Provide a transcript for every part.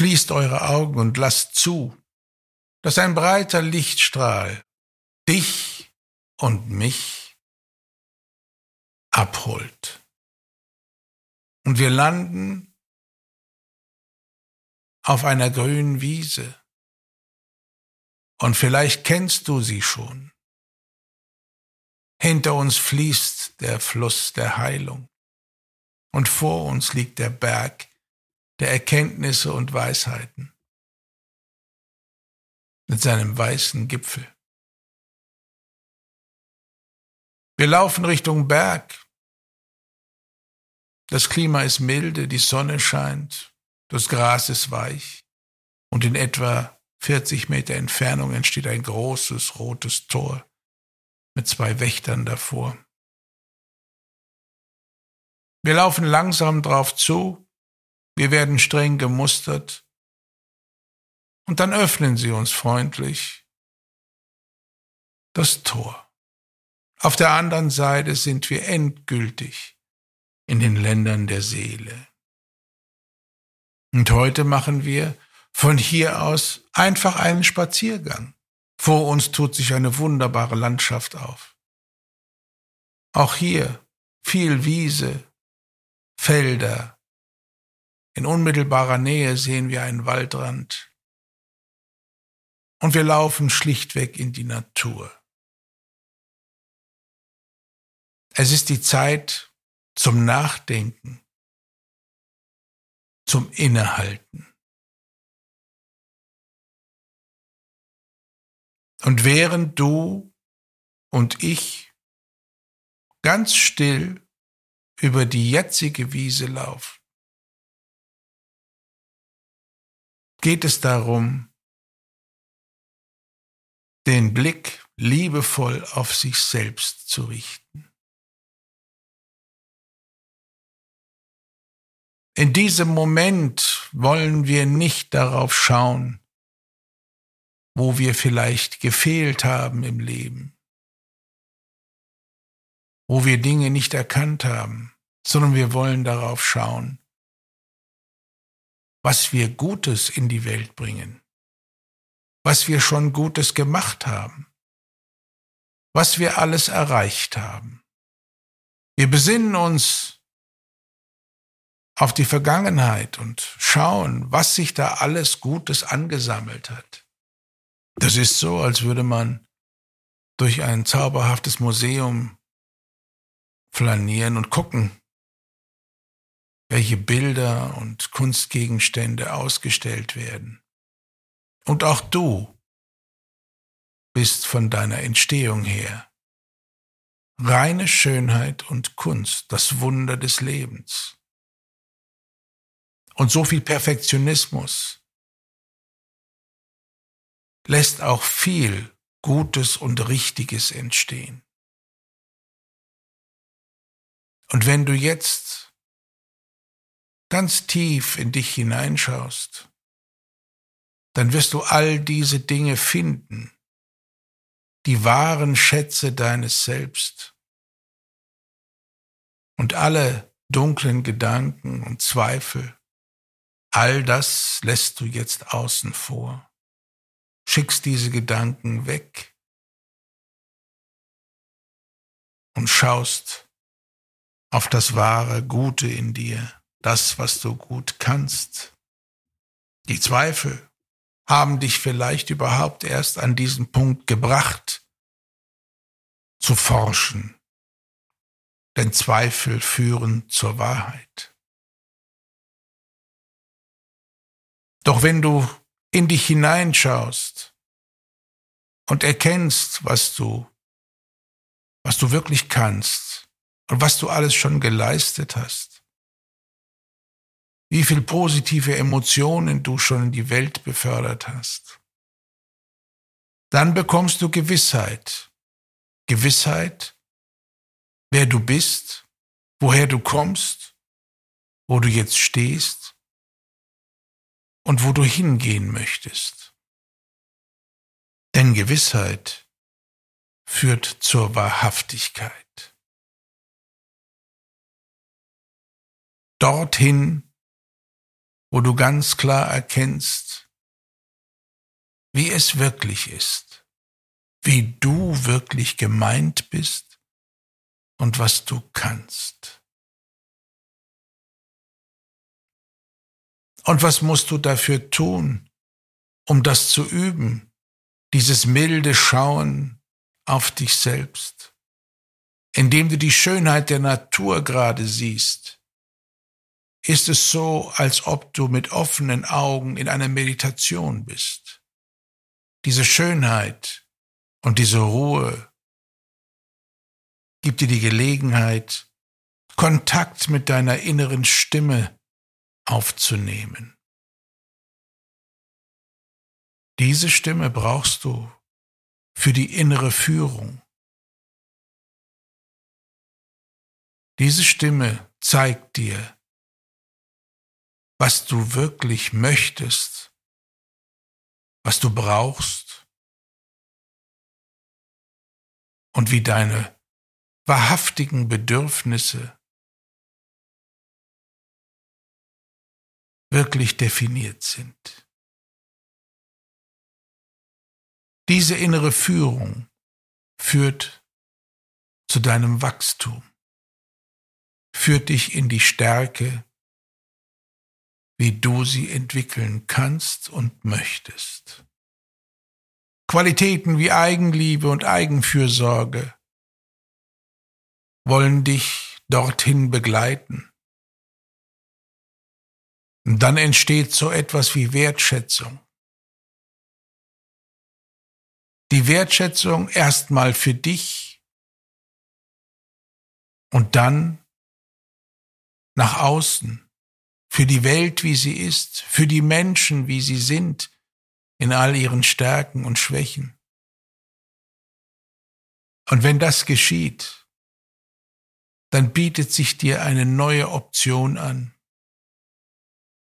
Schließt eure Augen und lasst zu, dass ein breiter Lichtstrahl dich und mich abholt. Und wir landen auf einer grünen Wiese. Und vielleicht kennst du sie schon. Hinter uns fließt der Fluss der Heilung. Und vor uns liegt der Berg der Erkenntnisse und Weisheiten mit seinem weißen Gipfel. Wir laufen Richtung Berg. Das Klima ist milde, die Sonne scheint, das Gras ist weich und in etwa 40 Meter Entfernung entsteht ein großes rotes Tor mit zwei Wächtern davor. Wir laufen langsam drauf zu, wir werden streng gemustert, und dann öffnen sie uns freundlich das Tor. Auf der anderen Seite sind wir endgültig in den Ländern der Seele. Und heute machen wir von hier aus einfach einen Spaziergang. Vor uns tut sich eine wunderbare Landschaft auf. Auch hier viel Wiese, Felder. In unmittelbarer Nähe sehen wir einen Waldrand. Und wir laufen schlichtweg in die Natur. Es ist die Zeit zum Nachdenken, zum Innehalten. Und während du und ich ganz still über die jetzige Wiese laufen, geht es darum, den Blick liebevoll auf sich selbst zu richten. In diesem Moment wollen wir nicht darauf schauen, wo wir vielleicht gefehlt haben im Leben, wo wir Dinge nicht erkannt haben, sondern wir wollen darauf schauen, was wir Gutes in die Welt bringen, was wir schon Gutes gemacht haben, was wir alles erreicht haben. Wir besinnen uns auf die Vergangenheit und schauen, was sich da alles Gutes angesammelt hat. Das ist so, als würde man durch ein zauberhaftes Museum flanieren und gucken, welche Bilder und Kunstgegenstände ausgestellt werden. Und auch du bist von deiner Entstehung her reine Schönheit und Kunst, das Wunder des Lebens. Und so viel Perfektionismus, lässt auch viel Gutes und Richtiges entstehen. Und wenn du jetzt ganz tief in dich hineinschaust, dann wirst du all diese Dinge finden, die wahren Schätze deines Selbst. Und alle dunklen Gedanken und Zweifel, all das lässt du jetzt außen vor schickst diese Gedanken weg und schaust auf das wahre Gute in dir, das, was du gut kannst. Die Zweifel haben dich vielleicht überhaupt erst an diesen Punkt gebracht, zu forschen, denn Zweifel führen zur Wahrheit. Doch wenn du in dich hineinschaust und erkennst, was du, was du wirklich kannst und was du alles schon geleistet hast, wie viel positive Emotionen du schon in die Welt befördert hast, dann bekommst du Gewissheit. Gewissheit, wer du bist, woher du kommst, wo du jetzt stehst und wo du hingehen möchtest. Denn Gewissheit führt zur Wahrhaftigkeit. Dorthin, wo du ganz klar erkennst, wie es wirklich ist, wie du wirklich gemeint bist und was du kannst. Und was musst du dafür tun, um das zu üben, dieses milde Schauen auf dich selbst, indem du die Schönheit der Natur gerade siehst, ist es so, als ob du mit offenen Augen in einer Meditation bist. Diese Schönheit und diese Ruhe gibt dir die Gelegenheit, Kontakt mit deiner inneren Stimme aufzunehmen. Diese Stimme brauchst du für die innere Führung. Diese Stimme zeigt dir, was du wirklich möchtest, was du brauchst und wie deine wahrhaftigen Bedürfnisse wirklich definiert sind. Diese innere Führung führt zu deinem Wachstum, führt dich in die Stärke, wie du sie entwickeln kannst und möchtest. Qualitäten wie Eigenliebe und Eigenfürsorge wollen dich dorthin begleiten. Und dann entsteht so etwas wie Wertschätzung die Wertschätzung erstmal für dich und dann nach außen, für die Welt, wie sie ist, für die Menschen, wie sie sind, in all ihren Stärken und Schwächen. Und wenn das geschieht, dann bietet sich dir eine neue Option an.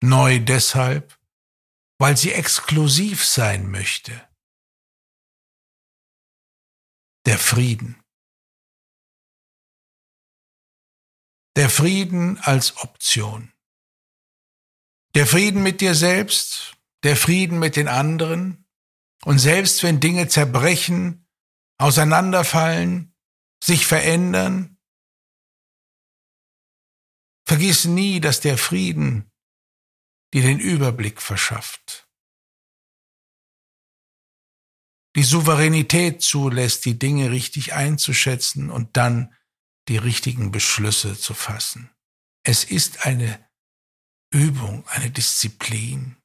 Neu deshalb, weil sie exklusiv sein möchte der Frieden. Der Frieden als Option. Der Frieden mit dir selbst, der Frieden mit den anderen. Und selbst wenn Dinge zerbrechen, auseinanderfallen, sich verändern, vergiss nie, dass der Frieden dir den Überblick verschafft. die Souveränität zulässt, die Dinge richtig einzuschätzen und dann die richtigen Beschlüsse zu fassen. Es ist eine Übung, eine Disziplin,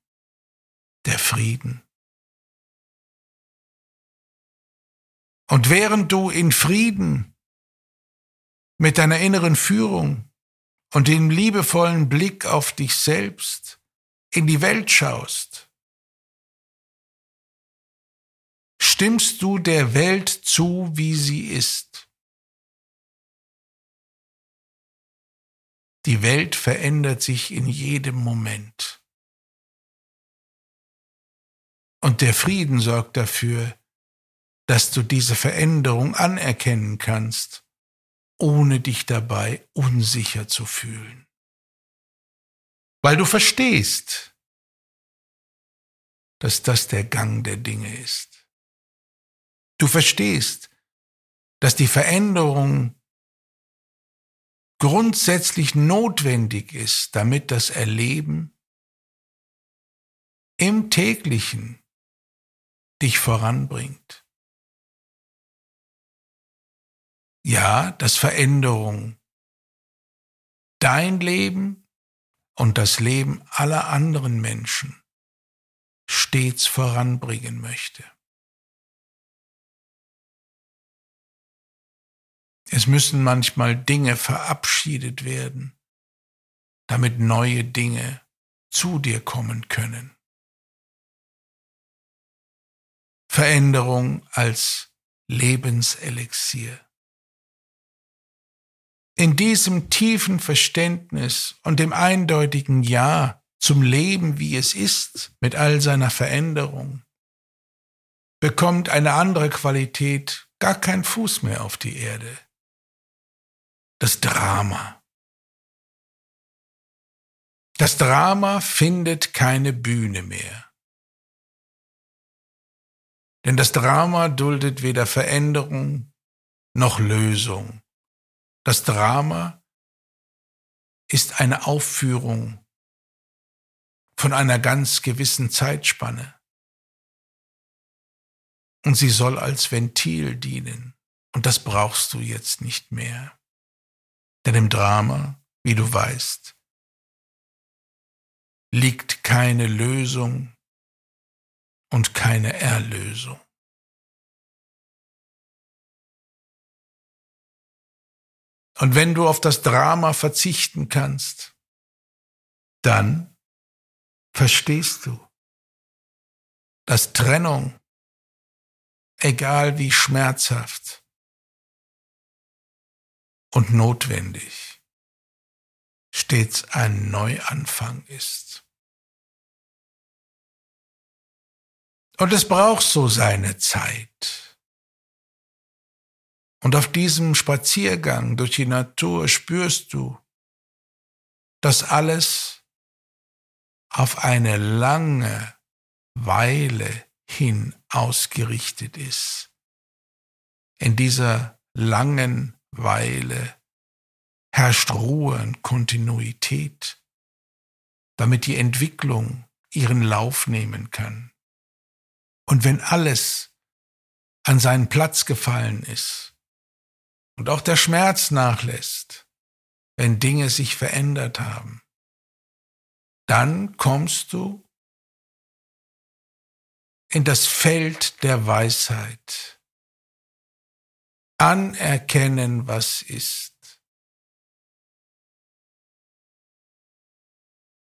der Frieden. Und während du in Frieden mit deiner inneren Führung und dem liebevollen Blick auf dich selbst in die Welt schaust, Stimmst du der Welt zu, wie sie ist? Die Welt verändert sich in jedem Moment. Und der Frieden sorgt dafür, dass du diese Veränderung anerkennen kannst, ohne dich dabei unsicher zu fühlen. Weil du verstehst, dass das der Gang der Dinge ist. Du verstehst, dass die Veränderung grundsätzlich notwendig ist, damit das Erleben im täglichen dich voranbringt. Ja, dass Veränderung dein Leben und das Leben aller anderen Menschen stets voranbringen möchte. Es müssen manchmal Dinge verabschiedet werden, damit neue Dinge zu dir kommen können. Veränderung als Lebenselixier. In diesem tiefen Verständnis und dem eindeutigen Ja zum Leben, wie es ist, mit all seiner Veränderung, bekommt eine andere Qualität gar keinen Fuß mehr auf die Erde das Drama. Das Drama findet keine Bühne mehr. Denn das Drama duldet weder Veränderung noch Lösung. Das Drama ist eine Aufführung von einer ganz gewissen Zeitspanne. Und sie soll als Ventil dienen. Und das brauchst du jetzt nicht mehr. Denn im Drama, wie du weißt, liegt keine Lösung und keine Erlösung. Und wenn du auf das Drama verzichten kannst, dann verstehst du, dass Trennung, egal wie schmerzhaft und notwendig, stets ein Neuanfang ist. Und es braucht so seine Zeit. Und auf diesem Spaziergang durch die Natur spürst du, dass alles auf eine lange Weile hin ausgerichtet ist. In dieser langen Weile herrscht Ruhe und Kontinuität, damit die Entwicklung ihren Lauf nehmen kann. Und wenn alles an seinen Platz gefallen ist und auch der Schmerz nachlässt, wenn Dinge sich verändert haben, dann kommst du in das Feld der Weisheit. Anerkennen, was ist.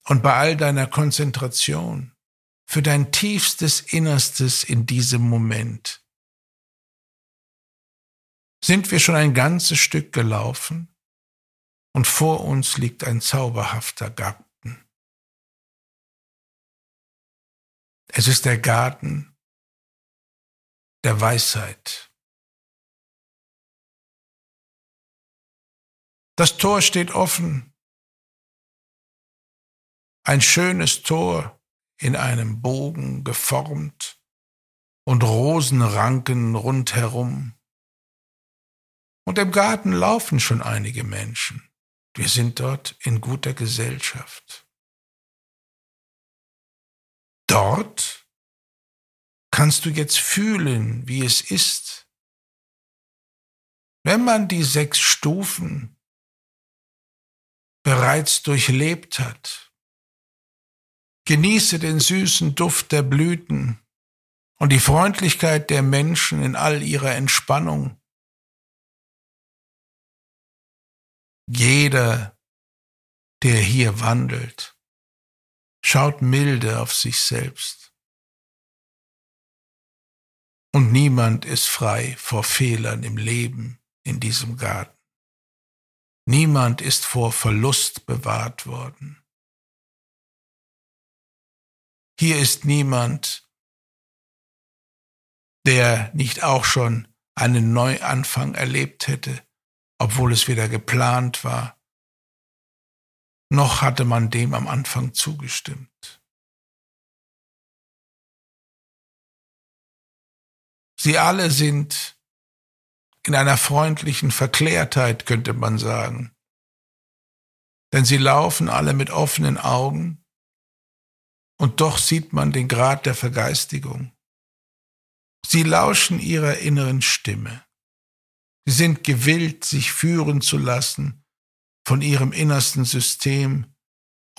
Und bei all deiner Konzentration für dein tiefstes Innerstes in diesem Moment. Sind wir schon ein ganzes Stück gelaufen und vor uns liegt ein zauberhafter Garten. Es ist der Garten der Weisheit. Das Tor steht offen. Ein schönes Tor in einem Bogen geformt und Rosenranken rundherum. Und im Garten laufen schon einige Menschen. Wir sind dort in guter Gesellschaft. Dort kannst du jetzt fühlen, wie es ist, wenn man die sechs Stufen bereits durchlebt hat Genieße den süßen Duft der Blüten und die Freundlichkeit der Menschen in all ihrer Entspannung. Jeder, der hier wandelt, schaut milde auf sich selbst. Und niemand ist frei vor Fehlern im Leben in diesem Garten. Niemand ist vor Verlust bewahrt worden. Hier ist niemand, der nicht auch schon einen Neuanfang erlebt hätte, obwohl es weder geplant war, noch hatte man dem am Anfang zugestimmt. Sie alle sind in einer freundlichen Verklärtheit, könnte man sagen. Denn sie laufen alle mit offenen Augen und doch sieht man den Grad der Vergeistigung. Sie lauschen ihrer inneren Stimme. Sie sind gewillt, sich führen zu lassen von ihrem innersten System,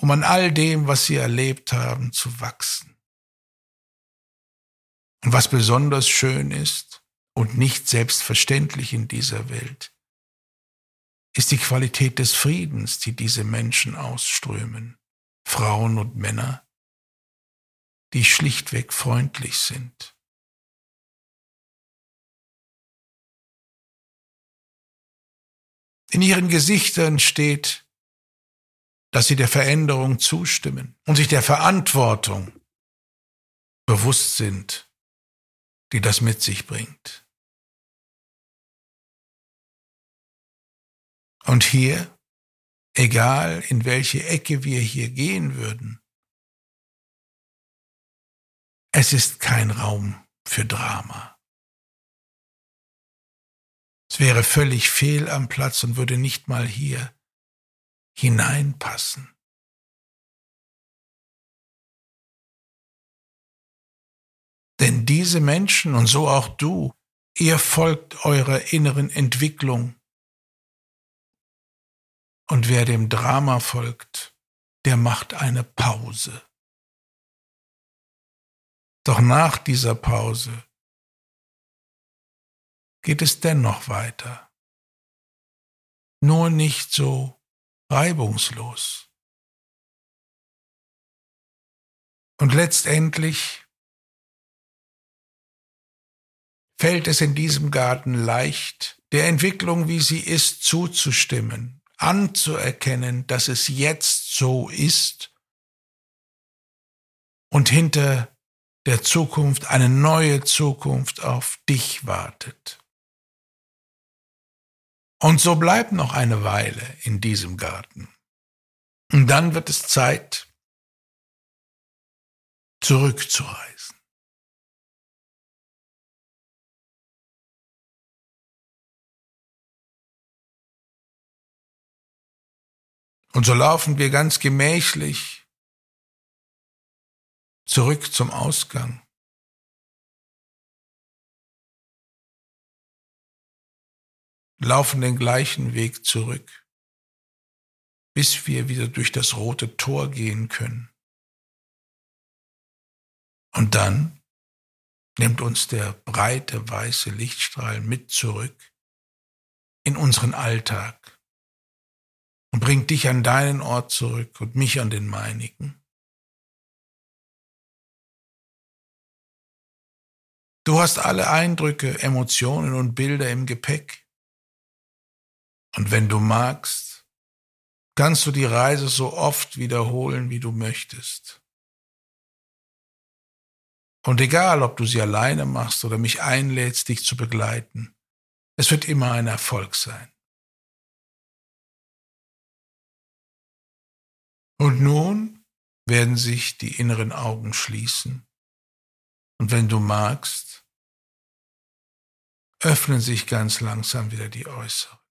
um an all dem, was sie erlebt haben, zu wachsen. Und was besonders schön ist und nicht selbstverständlich in dieser Welt, ist die Qualität des Friedens, die diese Menschen ausströmen, Frauen und Männer, die schlichtweg freundlich sind. In ihren Gesichtern steht, dass sie der Veränderung zustimmen und sich der Verantwortung bewusst sind, die das mit sich bringt. Und hier egal in welche Ecke wir hier gehen würden. Es ist kein Raum für Drama. Es wäre völlig fehl am Platz und würde nicht mal hier hineinpassen. Denn diese Menschen und so auch du, ihr folgt eurer inneren Entwicklung. Und wer dem Drama folgt, der macht eine Pause. Doch nach dieser Pause geht es dennoch weiter. Nur nicht so reibungslos. Und letztendlich fällt es in diesem Garten leicht, der Entwicklung, wie sie ist, zuzustimmen, anzuerkennen, dass es jetzt so ist und hinter der Zukunft eine neue Zukunft auf dich wartet. Und so bleib noch eine Weile in diesem Garten. Und dann wird es Zeit, zurückzureisen. Und so laufen wir ganz gemächlich zurück zum Ausgang. laufen den gleichen Weg zurück, bis wir wieder durch das rote Tor gehen können. Und dann nimmt uns der breite weiße Lichtstrahl mit zurück in unseren Alltag und bringt dich an deinen Ort zurück und mich an den meinigen. Du hast alle Eindrücke, Emotionen und Bilder im Gepäck. Und wenn du magst, kannst du die Reise so oft wiederholen, wie du möchtest. Und egal, ob du sie alleine machst oder mich einlädst, dich zu begleiten, es wird immer ein Erfolg sein. Und nun werden sich die inneren Augen schließen. Und wenn du magst, öffnen sich ganz langsam wieder die äußeren.